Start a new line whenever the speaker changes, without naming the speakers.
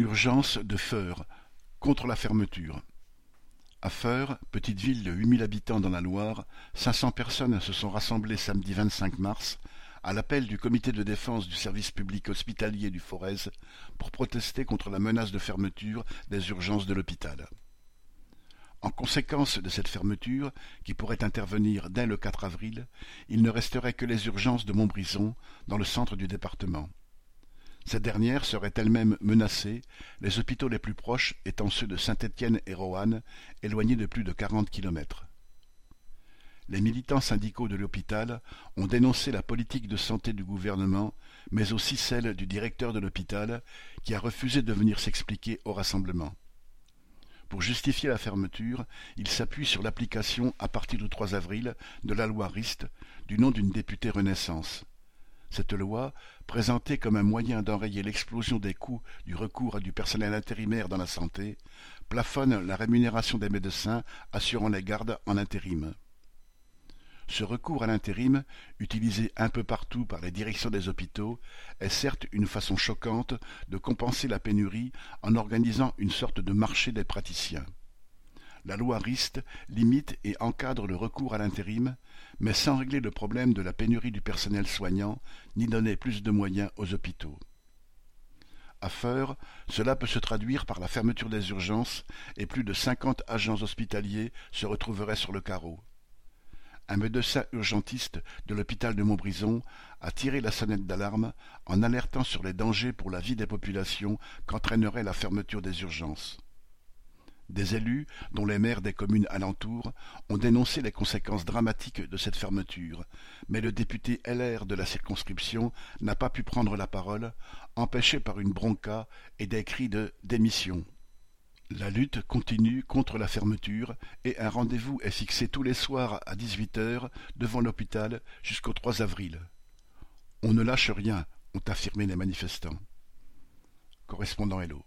Urgence de Feur, contre la fermeture. À Feur, petite ville de huit mille habitants dans la Loire, cinq cents personnes se sont rassemblées samedi 25 mars à l'appel du comité de défense du service public hospitalier du Forez pour protester contre la menace de fermeture des urgences de l'hôpital. En conséquence de cette fermeture, qui pourrait intervenir dès le 4 avril, il ne resterait que les urgences de Montbrison, dans le centre du département. Cette dernière serait elle-même menacée, les hôpitaux les plus proches étant ceux de Saint-Étienne et Roanne, éloignés de plus de quarante kilomètres. Les militants syndicaux de l'hôpital ont dénoncé la politique de santé du gouvernement, mais aussi celle du directeur de l'hôpital, qui a refusé de venir s'expliquer au rassemblement. Pour justifier la fermeture, il s'appuie sur l'application, à partir du 3 avril, de la loi RIST, du nom d'une députée Renaissance. Cette loi, présentée comme un moyen d'enrayer l'explosion des coûts du recours à du personnel intérimaire dans la santé, plafonne la rémunération des médecins assurant les gardes en intérim. Ce recours à l'intérim, utilisé un peu partout par les directions des hôpitaux, est certes une façon choquante de compenser la pénurie en organisant une sorte de marché des praticiens. La loi RIST limite et encadre le recours à l'intérim, mais sans régler le problème de la pénurie du personnel soignant, ni donner plus de moyens aux hôpitaux. À Feur, cela peut se traduire par la fermeture des urgences et plus de cinquante agents hospitaliers se retrouveraient sur le carreau. Un médecin urgentiste de l'hôpital de Montbrison a tiré la sonnette d'alarme en alertant sur les dangers pour la vie des populations qu'entraînerait la fermeture des urgences. Des élus, dont les maires des communes alentours, ont dénoncé les conséquences dramatiques de cette fermeture, mais le député LR de la circonscription n'a pas pu prendre la parole, empêché par une bronca et des cris de démission. La lutte continue contre la fermeture et un rendez-vous est fixé tous les soirs à dix-huit heures devant l'hôpital jusqu'au 3 avril. On ne lâche rien, ont affirmé les manifestants. Correspondant Hello.